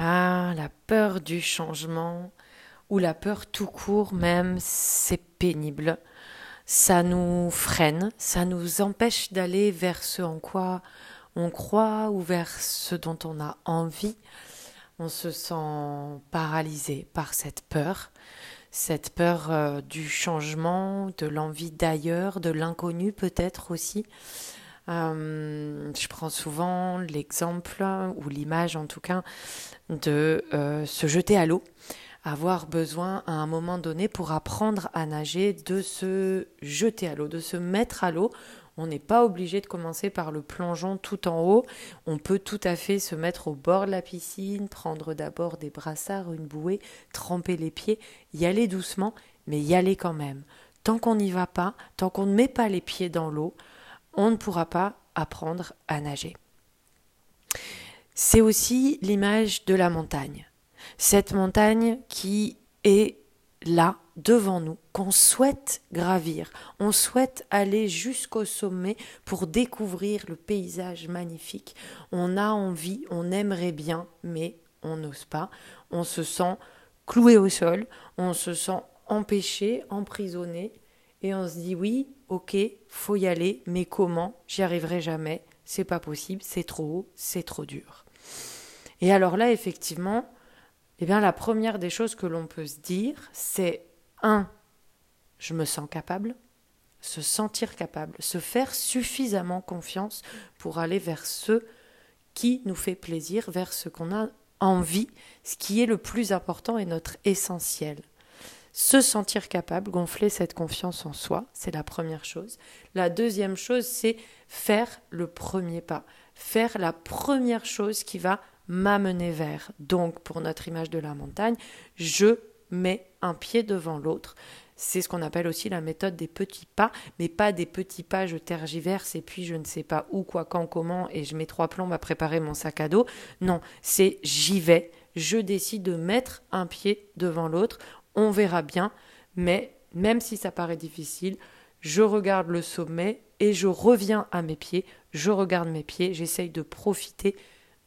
Ah, la peur du changement, ou la peur tout court même, c'est pénible. Ça nous freine, ça nous empêche d'aller vers ce en quoi on croit ou vers ce dont on a envie. On se sent paralysé par cette peur, cette peur euh, du changement, de l'envie d'ailleurs, de l'inconnu peut-être aussi. Euh, je prends souvent l'exemple, ou l'image en tout cas, de euh, se jeter à l'eau, avoir besoin à un moment donné pour apprendre à nager, de se jeter à l'eau, de se mettre à l'eau. On n'est pas obligé de commencer par le plongeon tout en haut. On peut tout à fait se mettre au bord de la piscine, prendre d'abord des brassards, une bouée, tremper les pieds, y aller doucement, mais y aller quand même. Tant qu'on n'y va pas, tant qu'on ne met pas les pieds dans l'eau, on ne pourra pas apprendre à nager. C'est aussi l'image de la montagne. Cette montagne qui est là, devant nous, qu'on souhaite gravir. On souhaite aller jusqu'au sommet pour découvrir le paysage magnifique. On a envie, on aimerait bien, mais on n'ose pas. On se sent cloué au sol, on se sent empêché, emprisonné, et on se dit oui, ok, faut y aller, mais comment? J'y arriverai jamais, c'est pas possible, c'est trop haut, c'est trop dur. Et alors là, effectivement, eh bien, la première des choses que l'on peut se dire, c'est un, je me sens capable, se sentir capable, se faire suffisamment confiance pour aller vers ce qui nous fait plaisir, vers ce qu'on a envie, ce qui est le plus important et notre essentiel. Se sentir capable, gonfler cette confiance en soi, c'est la première chose. La deuxième chose, c'est faire le premier pas, faire la première chose qui va m'amener vers. Donc, pour notre image de la montagne, je mets un pied devant l'autre. C'est ce qu'on appelle aussi la méthode des petits pas, mais pas des petits pas, je tergiverse et puis je ne sais pas où, quoi, quand, comment, et je mets trois plombs à préparer mon sac à dos. Non, c'est j'y vais, je décide de mettre un pied devant l'autre, on verra bien, mais même si ça paraît difficile, je regarde le sommet et je reviens à mes pieds, je regarde mes pieds, j'essaye de profiter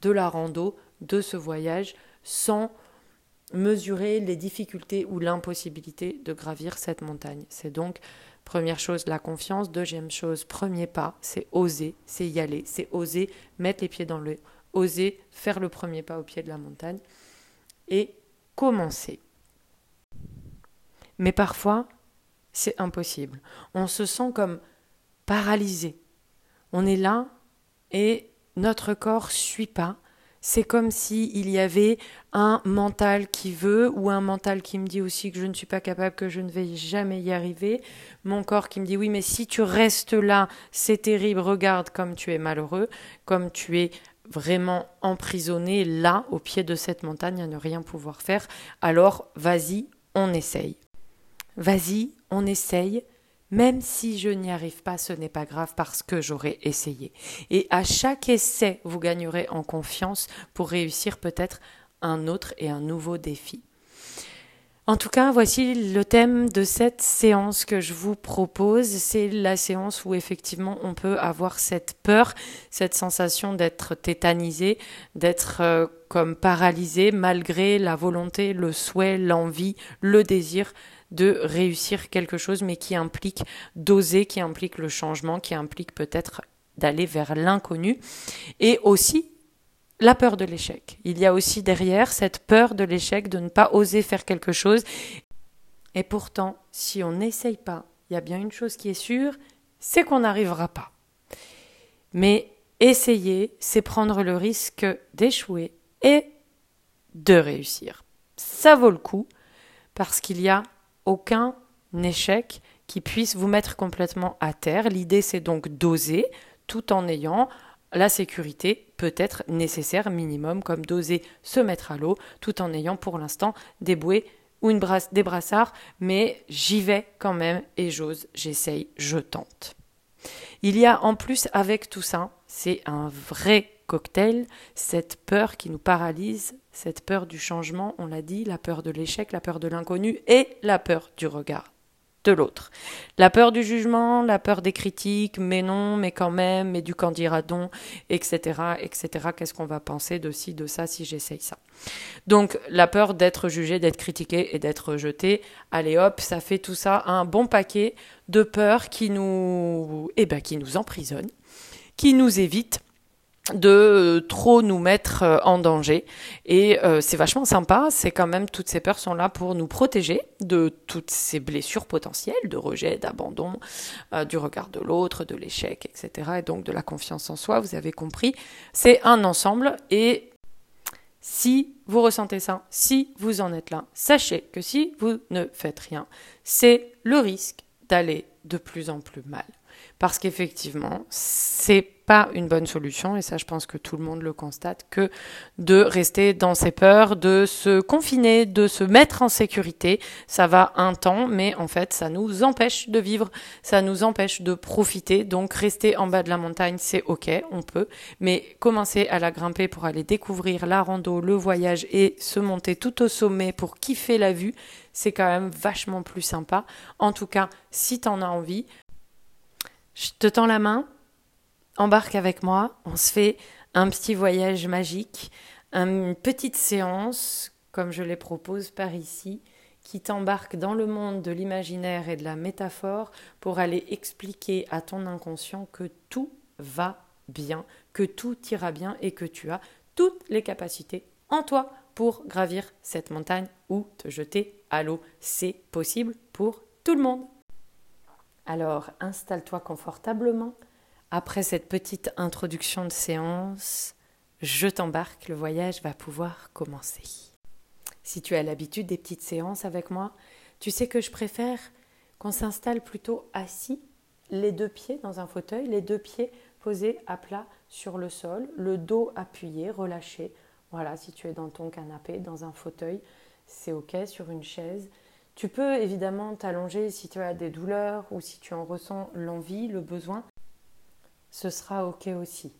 de la rando, de ce voyage, sans mesurer les difficultés ou l'impossibilité de gravir cette montagne. C'est donc première chose la confiance, deuxième chose premier pas, c'est oser, c'est y aller, c'est oser mettre les pieds dans le oser faire le premier pas au pied de la montagne et commencer. Mais parfois, c'est impossible. On se sent comme paralysé. On est là et notre corps suit pas. C'est comme si il y avait un mental qui veut ou un mental qui me dit aussi que je ne suis pas capable, que je ne vais jamais y arriver. Mon corps qui me dit oui, mais si tu restes là, c'est terrible. Regarde comme tu es malheureux, comme tu es vraiment emprisonné là au pied de cette montagne à ne rien pouvoir faire. Alors vas-y, on essaye. Vas-y, on essaye. Même si je n'y arrive pas, ce n'est pas grave parce que j'aurai essayé. Et à chaque essai, vous gagnerez en confiance pour réussir peut-être un autre et un nouveau défi. En tout cas, voici le thème de cette séance que je vous propose. C'est la séance où effectivement on peut avoir cette peur, cette sensation d'être tétanisé, d'être euh, comme paralysé malgré la volonté, le souhait, l'envie, le désir de réussir quelque chose, mais qui implique d'oser, qui implique le changement, qui implique peut-être d'aller vers l'inconnu, et aussi la peur de l'échec. Il y a aussi derrière cette peur de l'échec, de ne pas oser faire quelque chose. Et pourtant, si on n'essaye pas, il y a bien une chose qui est sûre, c'est qu'on n'arrivera pas. Mais essayer, c'est prendre le risque d'échouer et de réussir. Ça vaut le coup parce qu'il y a aucun échec qui puisse vous mettre complètement à terre. L'idée, c'est donc d'oser tout en ayant la sécurité peut-être nécessaire minimum, comme d'oser se mettre à l'eau tout en ayant pour l'instant des bouées ou une brasse, des brassards, mais j'y vais quand même et j'ose, j'essaye, je tente. Il y a en plus avec tout ça, c'est un vrai cocktail, cette peur qui nous paralyse, cette peur du changement, on l'a dit, la peur de l'échec, la peur de l'inconnu et la peur du regard de l'autre. La peur du jugement, la peur des critiques, mais non, mais quand même, mais du quand dira-t-on, etc., etc. Qu'est-ce qu'on va penser de ci, de ça, si j'essaye ça. Donc, la peur d'être jugé, d'être critiqué et d'être rejeté, allez hop, ça fait tout ça un bon paquet de peurs qui nous, eh ben, qui nous emprisonnent, qui nous évitent de euh, trop nous mettre euh, en danger. Et euh, c'est vachement sympa, c'est quand même, toutes ces peurs sont là pour nous protéger de toutes ces blessures potentielles, de rejet, d'abandon, du regard de l'autre, de l'échec, etc. Et donc de la confiance en soi, vous avez compris. C'est un ensemble et si vous ressentez ça, si vous en êtes là, sachez que si vous ne faites rien, c'est le risque d'aller de plus en plus mal parce qu'effectivement, c'est pas une bonne solution, et ça je pense que tout le monde le constate, que de rester dans ses peurs, de se confiner, de se mettre en sécurité. Ça va un temps, mais en fait, ça nous empêche de vivre, ça nous empêche de profiter. Donc rester en bas de la montagne, c'est ok, on peut, mais commencer à la grimper pour aller découvrir la rando, le voyage et se monter tout au sommet pour kiffer la vue, c'est quand même vachement plus sympa. En tout cas, si t'en as envie, je te tends la main, embarque avec moi, on se fait un petit voyage magique, une petite séance, comme je les propose par ici, qui t'embarque dans le monde de l'imaginaire et de la métaphore pour aller expliquer à ton inconscient que tout va bien, que tout ira bien et que tu as toutes les capacités en toi pour gravir cette montagne ou te jeter à l'eau. C'est possible pour tout le monde. Alors installe-toi confortablement. Après cette petite introduction de séance, je t'embarque, le voyage va pouvoir commencer. Si tu as l'habitude des petites séances avec moi, tu sais que je préfère qu'on s'installe plutôt assis, les deux pieds dans un fauteuil, les deux pieds posés à plat sur le sol, le dos appuyé, relâché. Voilà, si tu es dans ton canapé, dans un fauteuil, c'est OK, sur une chaise. Tu peux évidemment t'allonger si tu as des douleurs ou si tu en ressens l'envie, le besoin. Ce sera OK aussi.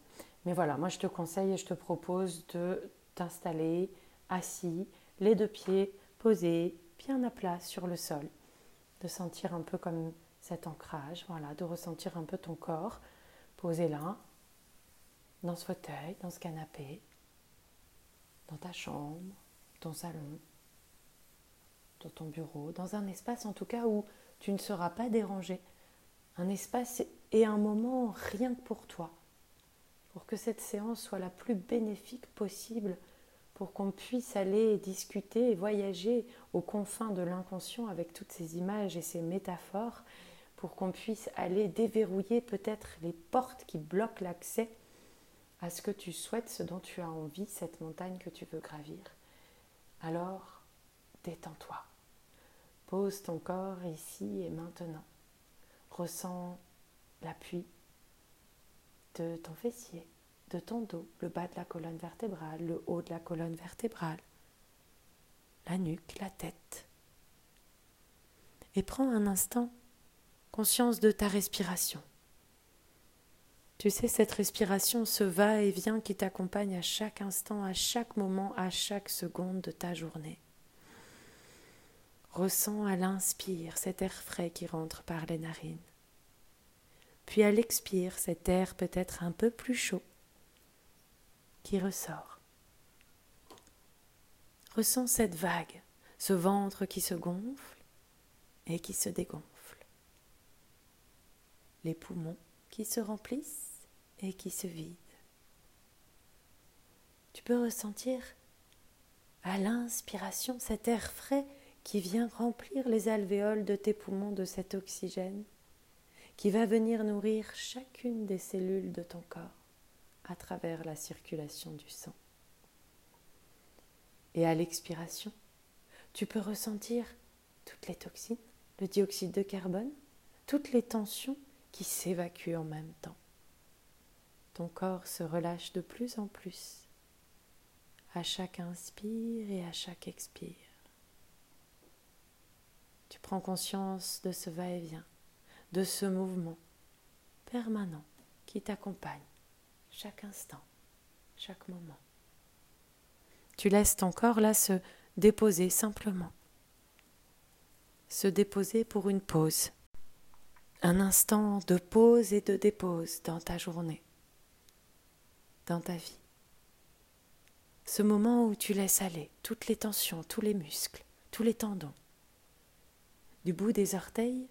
Mais voilà, moi je te conseille et je te propose de t'installer assis, les deux pieds posés, bien à plat sur le sol, de sentir un peu comme cet ancrage, voilà, de ressentir un peu ton corps posé là, dans ce fauteuil, dans ce canapé, dans ta chambre, ton salon dans ton bureau, dans un espace en tout cas où tu ne seras pas dérangé. Un espace et un moment rien que pour toi, pour que cette séance soit la plus bénéfique possible, pour qu'on puisse aller discuter et voyager aux confins de l'inconscient avec toutes ces images et ces métaphores, pour qu'on puisse aller déverrouiller peut-être les portes qui bloquent l'accès à ce que tu souhaites, ce dont tu as envie, cette montagne que tu veux gravir. Alors, détends-toi. Pose ton corps ici et maintenant. Ressens l'appui de ton fessier, de ton dos, le bas de la colonne vertébrale, le haut de la colonne vertébrale, la nuque, la tête. Et prends un instant conscience de ta respiration. Tu sais, cette respiration, ce va-et-vient qui t'accompagne à chaque instant, à chaque moment, à chaque seconde de ta journée. Ressens à l'inspire cet air frais qui rentre par les narines. Puis à l'expire cet air peut-être un peu plus chaud qui ressort. Ressens cette vague, ce ventre qui se gonfle et qui se dégonfle. Les poumons qui se remplissent et qui se vident. Tu peux ressentir à l'inspiration cet air frais qui vient remplir les alvéoles de tes poumons de cet oxygène, qui va venir nourrir chacune des cellules de ton corps à travers la circulation du sang. Et à l'expiration, tu peux ressentir toutes les toxines, le dioxyde de carbone, toutes les tensions qui s'évacuent en même temps. Ton corps se relâche de plus en plus à chaque inspire et à chaque expire. Tu prends conscience de ce va-et-vient, de ce mouvement permanent qui t'accompagne chaque instant, chaque moment. Tu laisses ton corps là se déposer simplement se déposer pour une pause. Un instant de pause et de dépose dans ta journée, dans ta vie. Ce moment où tu laisses aller toutes les tensions, tous les muscles, tous les tendons, du bout des orteils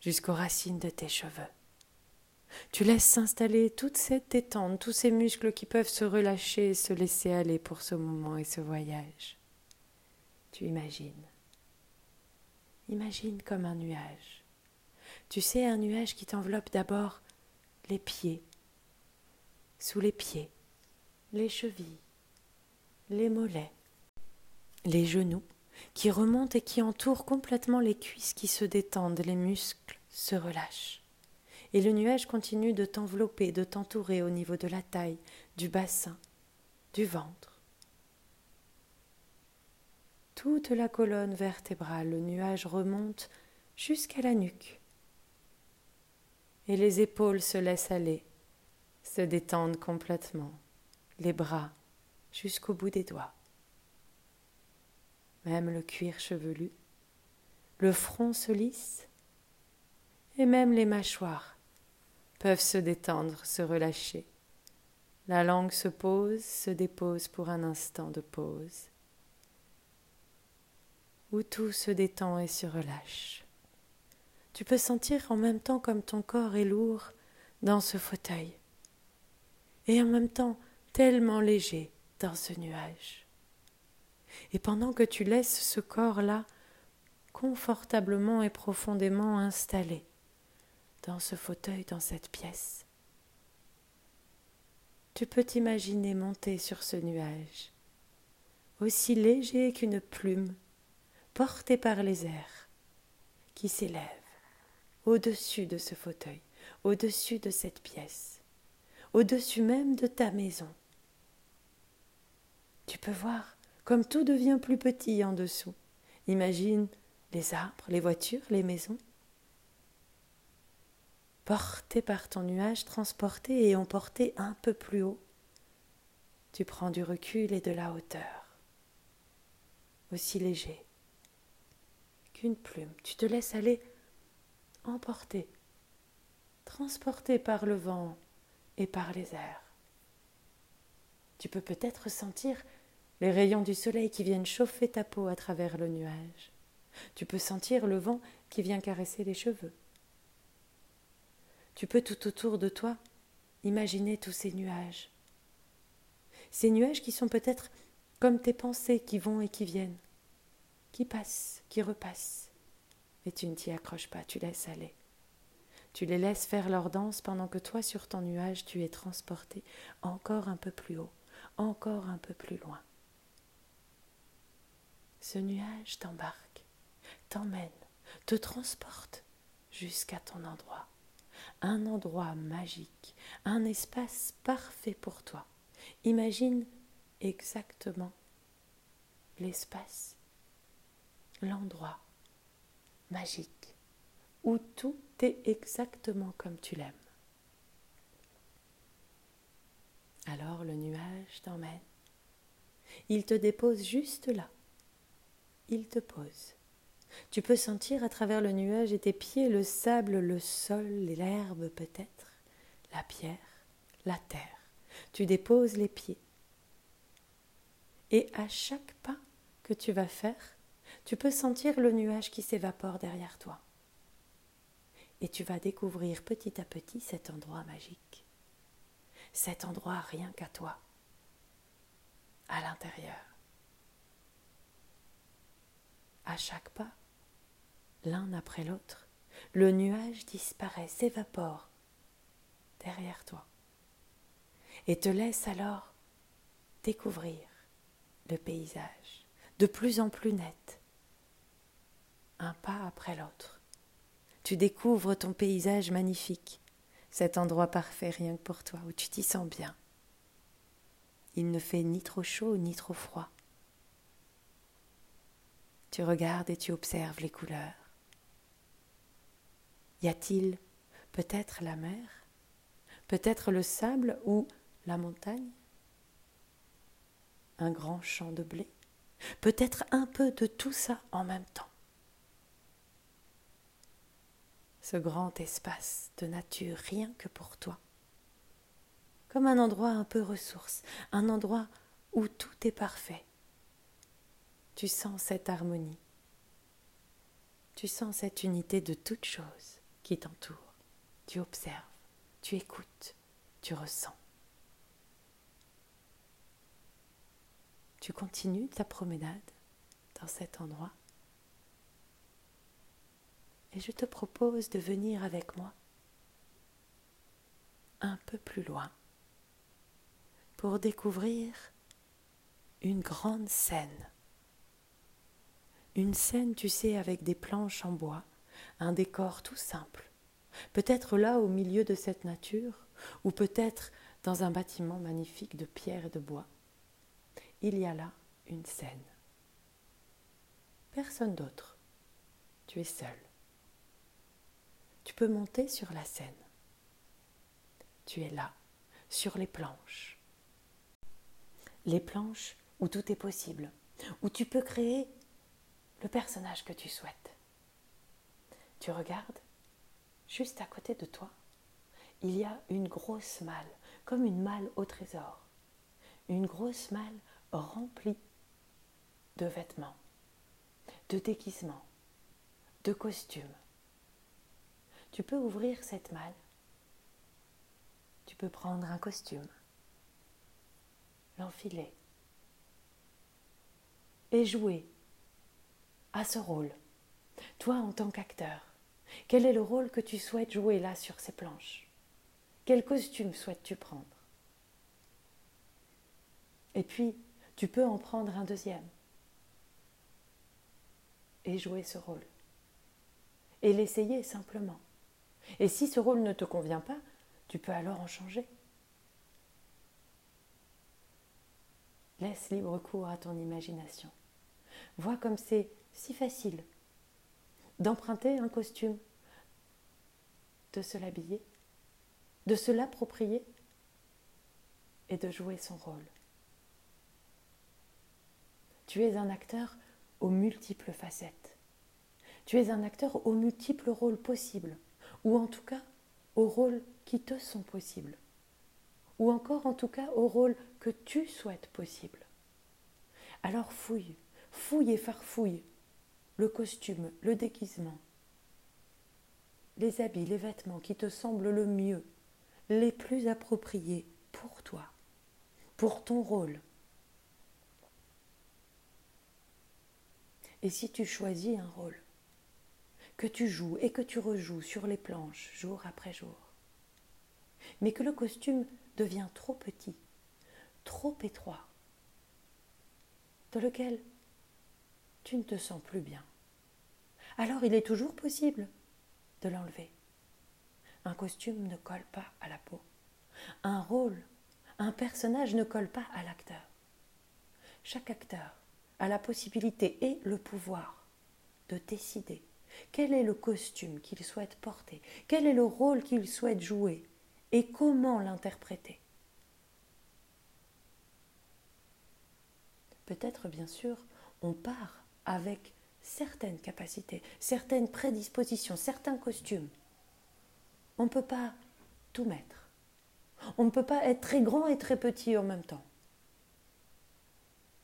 jusqu'aux racines de tes cheveux. Tu laisses s'installer toute cette détente, tous ces muscles qui peuvent se relâcher et se laisser aller pour ce moment et ce voyage. Tu imagines. Imagine comme un nuage. Tu sais, un nuage qui t'enveloppe d'abord les pieds, sous les pieds, les chevilles, les mollets, les genoux, qui remontent et qui entourent complètement les cuisses qui se détendent, les muscles se relâchent. Et le nuage continue de t'envelopper, de t'entourer au niveau de la taille, du bassin, du ventre. Toute la colonne vertébrale, le nuage remonte jusqu'à la nuque. Et les épaules se laissent aller, se détendent complètement, les bras jusqu'au bout des doigts même le cuir chevelu, le front se lisse, et même les mâchoires peuvent se détendre, se relâcher. La langue se pose, se dépose pour un instant de pause, où tout se détend et se relâche. Tu peux sentir en même temps comme ton corps est lourd dans ce fauteuil, et en même temps tellement léger dans ce nuage. Et pendant que tu laisses ce corps-là confortablement et profondément installé dans ce fauteuil, dans cette pièce, tu peux t'imaginer monter sur ce nuage, aussi léger qu'une plume portée par les airs, qui s'élève au-dessus de ce fauteuil, au-dessus de cette pièce, au-dessus même de ta maison. Tu peux voir comme tout devient plus petit en dessous. Imagine les arbres, les voitures, les maisons. Porté par ton nuage, transporté et emporté un peu plus haut, tu prends du recul et de la hauteur, aussi léger qu'une plume. Tu te laisses aller emporté, transporté par le vent et par les airs. Tu peux peut-être sentir les rayons du soleil qui viennent chauffer ta peau à travers le nuage. Tu peux sentir le vent qui vient caresser les cheveux. Tu peux tout autour de toi imaginer tous ces nuages. Ces nuages qui sont peut-être comme tes pensées qui vont et qui viennent, qui passent, qui repassent. Mais tu ne t'y accroches pas, tu laisses aller. Tu les laisses faire leur danse pendant que toi, sur ton nuage, tu es transporté encore un peu plus haut, encore un peu plus loin. Ce nuage t'embarque, t'emmène, te transporte jusqu'à ton endroit. Un endroit magique, un espace parfait pour toi. Imagine exactement l'espace, l'endroit magique où tout est exactement comme tu l'aimes. Alors le nuage t'emmène. Il te dépose juste là, il te pose. Tu peux sentir à travers le nuage et tes pieds le sable, le sol, l'herbe peut-être, la pierre, la terre. Tu déposes les pieds. Et à chaque pas que tu vas faire, tu peux sentir le nuage qui s'évapore derrière toi. Et tu vas découvrir petit à petit cet endroit magique. Cet endroit rien qu'à toi, à l'intérieur. À chaque pas, l'un après l'autre, le nuage disparaît, s'évapore derrière toi et te laisse alors découvrir le paysage de plus en plus net, un pas après l'autre. Tu découvres ton paysage magnifique, cet endroit parfait rien que pour toi, où tu t'y sens bien. Il ne fait ni trop chaud ni trop froid. Tu regardes et tu observes les couleurs. Y a-t-il peut-être la mer, peut-être le sable ou la montagne? Un grand champ de blé? Peut-être un peu de tout ça en même temps? ce grand espace de nature rien que pour toi. Comme un endroit un peu ressource, un endroit où tout est parfait. Tu sens cette harmonie. Tu sens cette unité de toutes choses qui t'entourent. Tu observes, tu écoutes, tu ressens. Tu continues ta promenade dans cet endroit et je te propose de venir avec moi un peu plus loin pour découvrir une grande scène. Une scène, tu sais, avec des planches en bois, un décor tout simple. Peut-être là au milieu de cette nature, ou peut-être dans un bâtiment magnifique de pierre et de bois. Il y a là une scène. Personne d'autre. Tu es seul tu peux monter sur la scène. Tu es là, sur les planches. Les planches où tout est possible, où tu peux créer le personnage que tu souhaites. Tu regardes, juste à côté de toi, il y a une grosse malle, comme une malle au trésor. Une grosse malle remplie de vêtements, de déguisements, de costumes, tu peux ouvrir cette malle. Tu peux prendre un costume, l'enfiler et jouer à ce rôle. Toi en tant qu'acteur, quel est le rôle que tu souhaites jouer là sur ces planches? Quel costume souhaites-tu prendre? Et puis, tu peux en prendre un deuxième et jouer ce rôle. Et l'essayer simplement. Et si ce rôle ne te convient pas, tu peux alors en changer. Laisse libre cours à ton imagination. Vois comme c'est si facile d'emprunter un costume, de se l'habiller, de se l'approprier et de jouer son rôle. Tu es un acteur aux multiples facettes. Tu es un acteur aux multiples rôles possibles ou en tout cas aux rôles qui te sont possibles, ou encore en tout cas aux rôles que tu souhaites possibles. Alors fouille, fouille et farfouille le costume, le déguisement, les habits, les vêtements qui te semblent le mieux, les plus appropriés pour toi, pour ton rôle. Et si tu choisis un rôle, que tu joues et que tu rejoues sur les planches jour après jour. Mais que le costume devient trop petit, trop étroit, dans lequel tu ne te sens plus bien. Alors il est toujours possible de l'enlever. Un costume ne colle pas à la peau. Un rôle, un personnage ne colle pas à l'acteur. Chaque acteur a la possibilité et le pouvoir de décider quel est le costume qu'il souhaite porter Quel est le rôle qu'il souhaite jouer Et comment l'interpréter Peut-être, bien sûr, on part avec certaines capacités, certaines prédispositions, certains costumes. On ne peut pas tout mettre. On ne peut pas être très grand et très petit en même temps.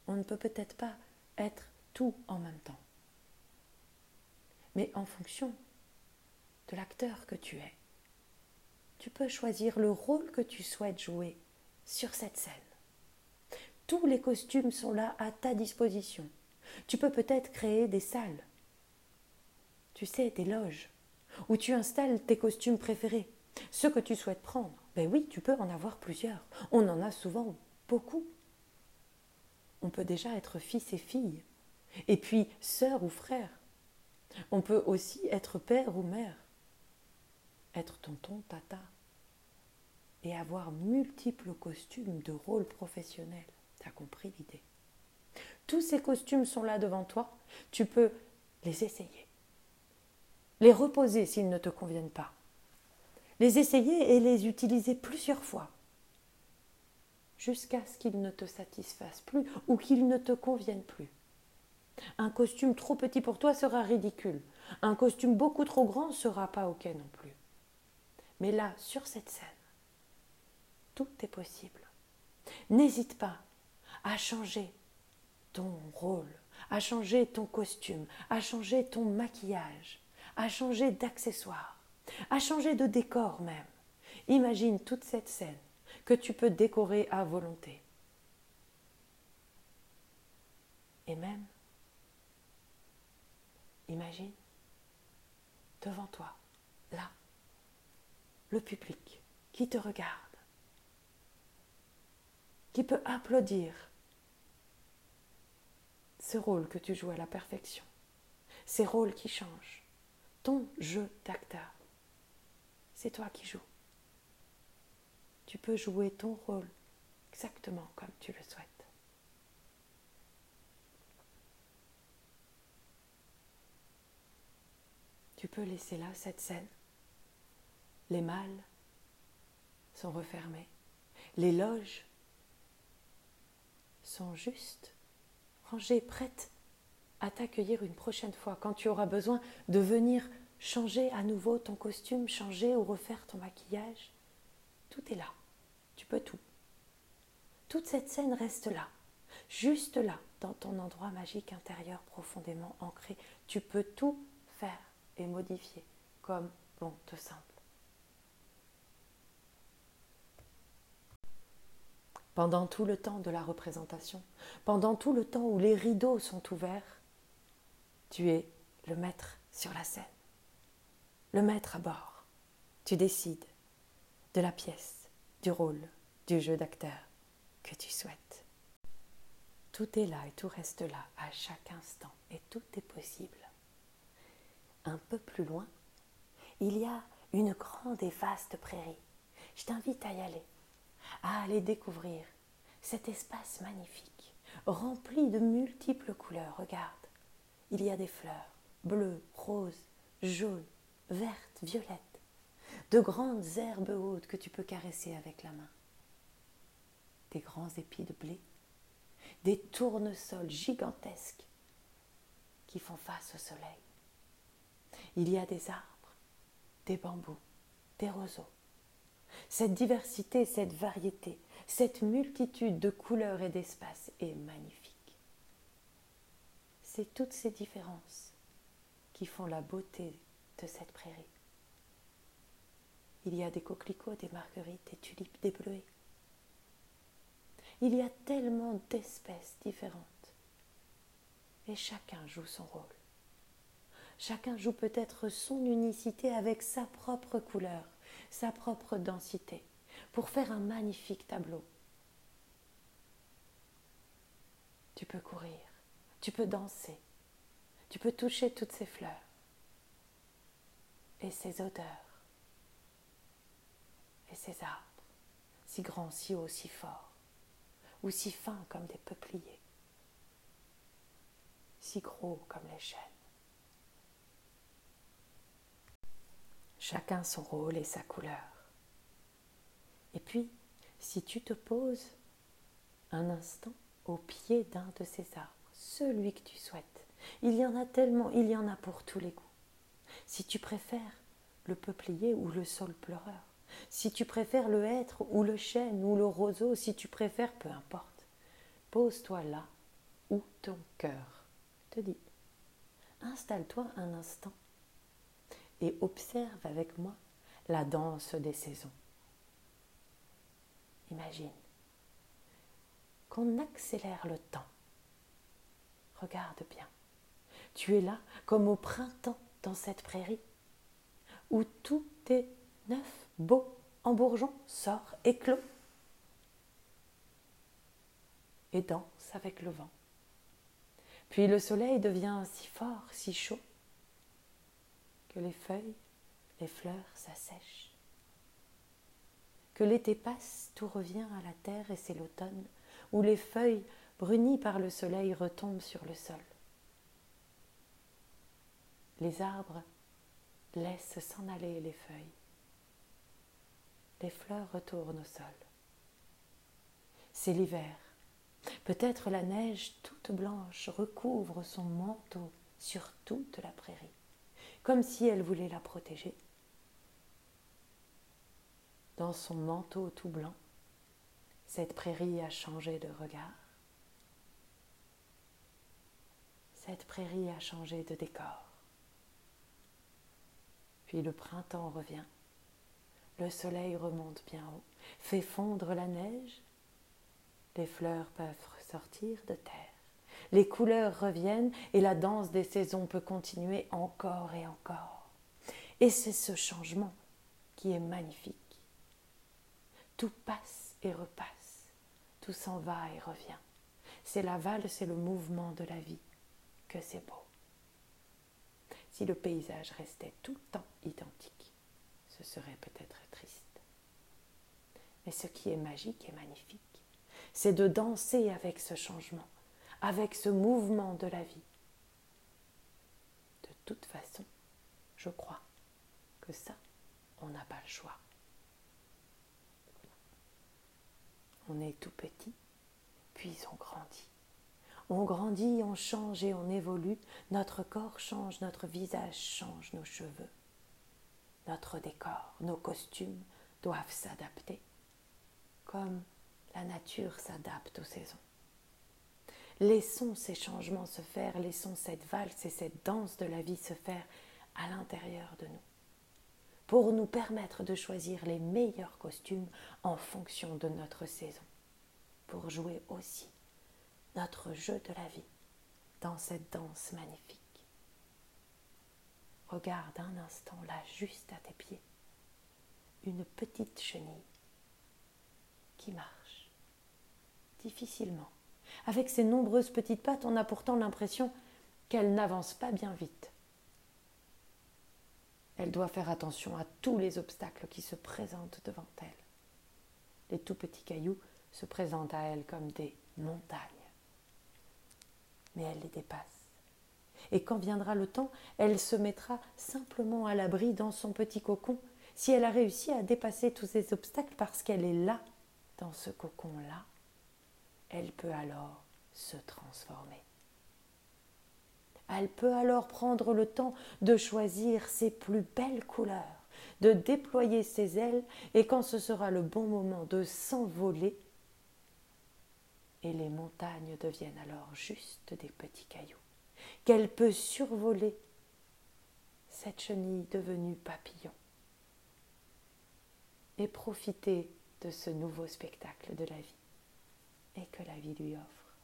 On ne peut peut-être pas être tout en même temps mais en fonction de l'acteur que tu es. Tu peux choisir le rôle que tu souhaites jouer sur cette scène. Tous les costumes sont là à ta disposition. Tu peux peut-être créer des salles, tu sais, des loges, où tu installes tes costumes préférés, ceux que tu souhaites prendre. Ben oui, tu peux en avoir plusieurs. On en a souvent beaucoup. On peut déjà être fils et fille, et puis sœur ou frère. On peut aussi être père ou mère, être tonton, tata, et avoir multiples costumes de rôles professionnels. T'as compris l'idée? Tous ces costumes sont là devant toi, tu peux les essayer, les reposer s'ils ne te conviennent pas, les essayer et les utiliser plusieurs fois, jusqu'à ce qu'ils ne te satisfassent plus ou qu'ils ne te conviennent plus. Un costume trop petit pour toi sera ridicule. Un costume beaucoup trop grand sera pas OK non plus. Mais là, sur cette scène, tout est possible. N'hésite pas à changer rôle, à changer ton costume, à changer ton maquillage, à changer d'accessoires, à changer de décor même. Imagine toute cette scène que tu peux décorer à volonté. Et même, imagine devant toi, là, le public qui te regarde, qui peut applaudir ce rôle que tu joues à la perfection, ces rôles qui changent, ton jeu d'acteur. C'est toi qui joues. Tu peux jouer ton rôle exactement comme tu le souhaites. Tu peux laisser là cette scène. Les malles sont refermés. Les loges sont justes, rangées, prêtes à t'accueillir une prochaine fois quand tu auras besoin de venir changer à nouveau ton costume, changer ou refaire ton maquillage. Tout est là. Tu peux tout. Toute cette scène reste là, juste là, dans ton endroit magique intérieur profondément ancré. Tu peux tout faire et modifier comme bon te semble. Pendant tout le temps de la représentation, pendant tout le temps où les rideaux sont ouverts, tu es le maître sur la scène, le maître à bord. Tu décides de la pièce, du rôle, du jeu d'acteur que tu souhaites. Tout est là et tout reste là à chaque instant et tout est possible. Un peu plus loin, il y a une grande et vaste prairie. Je t'invite à y aller, à aller découvrir cet espace magnifique, rempli de multiples couleurs. Regarde, il y a des fleurs bleues, roses, jaunes, vertes, violettes, de grandes herbes hautes que tu peux caresser avec la main, des grands épis de blé, des tournesols gigantesques qui font face au soleil. Il y a des arbres, des bambous, des roseaux. Cette diversité, cette variété, cette multitude de couleurs et d'espaces est magnifique. C'est toutes ces différences qui font la beauté de cette prairie. Il y a des coquelicots, des marguerites, des tulipes, des bleuets. Il y a tellement d'espèces différentes. Et chacun joue son rôle. Chacun joue peut-être son unicité avec sa propre couleur, sa propre densité, pour faire un magnifique tableau. Tu peux courir, tu peux danser, tu peux toucher toutes ces fleurs et ces odeurs et ces arbres, si grands, si hauts, si forts, ou si fins comme des peupliers, si gros comme les chênes. Chacun son rôle et sa couleur. Et puis, si tu te poses un instant au pied d'un de ces arbres, celui que tu souhaites, il y en a tellement, il y en a pour tous les goûts. Si tu préfères le peuplier ou le sol pleureur, si tu préfères le hêtre ou le chêne ou le roseau, si tu préfères, peu importe, pose-toi là où ton cœur te dit. Installe-toi un instant et observe avec moi la danse des saisons. Imagine qu'on accélère le temps. Regarde bien. Tu es là comme au printemps dans cette prairie où tout est neuf, beau, en bourgeon, sort, éclos et danse avec le vent. Puis le soleil devient si fort, si chaud que les feuilles, les fleurs s'assèchent. Que l'été passe, tout revient à la terre et c'est l'automne, où les feuilles, brunies par le soleil, retombent sur le sol. Les arbres laissent s'en aller les feuilles. Les fleurs retournent au sol. C'est l'hiver. Peut-être la neige toute blanche recouvre son manteau sur toute la prairie, comme si elle voulait la protéger. Dans son manteau tout blanc, cette prairie a changé de regard. Cette prairie a changé de décor. Puis le printemps revient. Le soleil remonte bien haut, fait fondre la neige. Les fleurs peuvent sortir de terre. Les couleurs reviennent et la danse des saisons peut continuer encore et encore. Et c'est ce changement qui est magnifique. Tout passe et repasse, tout s'en va et revient. C'est la valse, c'est le mouvement de la vie, que c'est beau. Si le paysage restait tout le temps identique, ce serait peut-être triste. Mais ce qui est magique et magnifique, c'est de danser avec ce changement, avec ce mouvement de la vie. De toute façon, je crois que ça, on n'a pas le choix. On est tout petit, puis on grandit. On grandit, on change et on évolue. Notre corps change, notre visage change, nos cheveux. Notre décor, nos costumes doivent s'adapter, comme la nature s'adapte aux saisons. Laissons ces changements se faire, laissons cette valse et cette danse de la vie se faire à l'intérieur de nous, pour nous permettre de choisir les meilleurs costumes en fonction de notre saison, pour jouer aussi notre jeu de la vie dans cette danse magnifique. Regarde un instant là, juste à tes pieds, une petite chenille qui marche difficilement. Avec ses nombreuses petites pattes, on a pourtant l'impression qu'elle n'avance pas bien vite. Elle doit faire attention à tous les obstacles qui se présentent devant elle. Les tout petits cailloux se présentent à elle comme des montagnes mais elle les dépasse. Et quand viendra le temps, elle se mettra simplement à l'abri dans son petit cocon, si elle a réussi à dépasser tous ces obstacles parce qu'elle est là, dans ce cocon-là, elle peut alors se transformer. Elle peut alors prendre le temps de choisir ses plus belles couleurs, de déployer ses ailes, et quand ce sera le bon moment de s'envoler, et les montagnes deviennent alors juste des petits cailloux, qu'elle peut survoler cette chenille devenue papillon et profiter de ce nouveau spectacle de la vie et que la vie lui offre.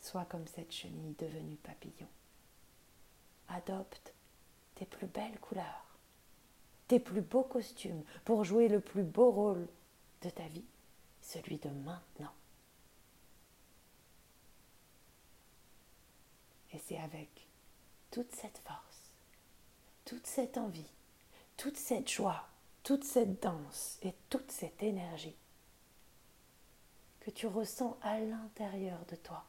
Sois comme cette chenille devenue papillon. Adopte tes plus belles couleurs, tes plus beaux costumes pour jouer le plus beau rôle de ta vie celui de maintenant. Et c'est avec toute cette force, toute cette envie, toute cette joie, toute cette danse et toute cette énergie que tu ressens à l'intérieur de toi,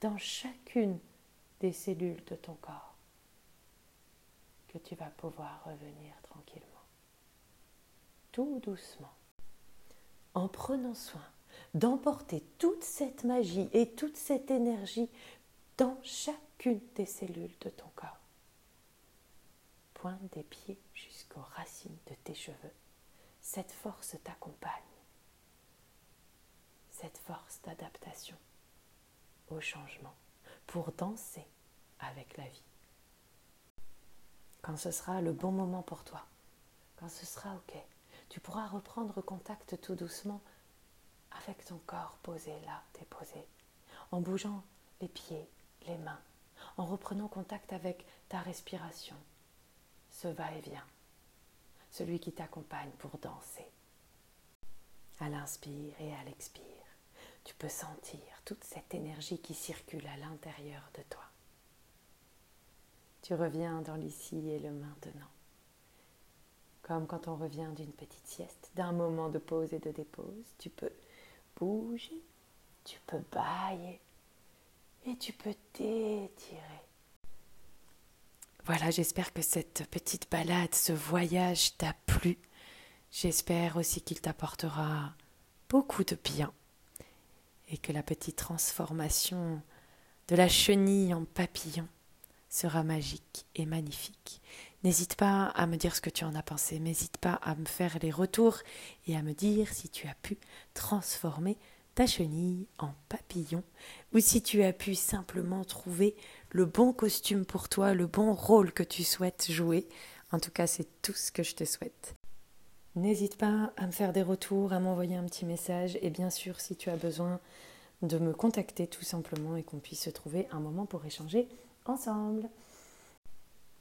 dans chacune des cellules de ton corps, que tu vas pouvoir revenir tranquillement, tout doucement en prenant soin d'emporter toute cette magie et toute cette énergie dans chacune des cellules de ton corps. Pointe des pieds jusqu'aux racines de tes cheveux. Cette force t'accompagne. Cette force d'adaptation au changement pour danser avec la vie. Quand ce sera le bon moment pour toi, quand ce sera OK, tu pourras reprendre contact tout doucement avec ton corps posé là, déposé, en bougeant les pieds, les mains, en reprenant contact avec ta respiration, ce va-et-vient, celui qui t'accompagne pour danser. À l'inspire et à l'expire, tu peux sentir toute cette énergie qui circule à l'intérieur de toi. Tu reviens dans l'ici et le maintenant comme quand on revient d'une petite sieste, d'un moment de pause et de dépose. Tu peux bouger, tu peux bailler et tu peux t'étirer. Voilà, j'espère que cette petite balade, ce voyage t'a plu. J'espère aussi qu'il t'apportera beaucoup de bien. Et que la petite transformation de la chenille en papillon sera magique et magnifique. N'hésite pas à me dire ce que tu en as pensé, n'hésite pas à me faire les retours et à me dire si tu as pu transformer ta chenille en papillon ou si tu as pu simplement trouver le bon costume pour toi, le bon rôle que tu souhaites jouer. En tout cas, c'est tout ce que je te souhaite. N'hésite pas à me faire des retours, à m'envoyer un petit message et bien sûr si tu as besoin de me contacter tout simplement et qu'on puisse se trouver un moment pour échanger ensemble.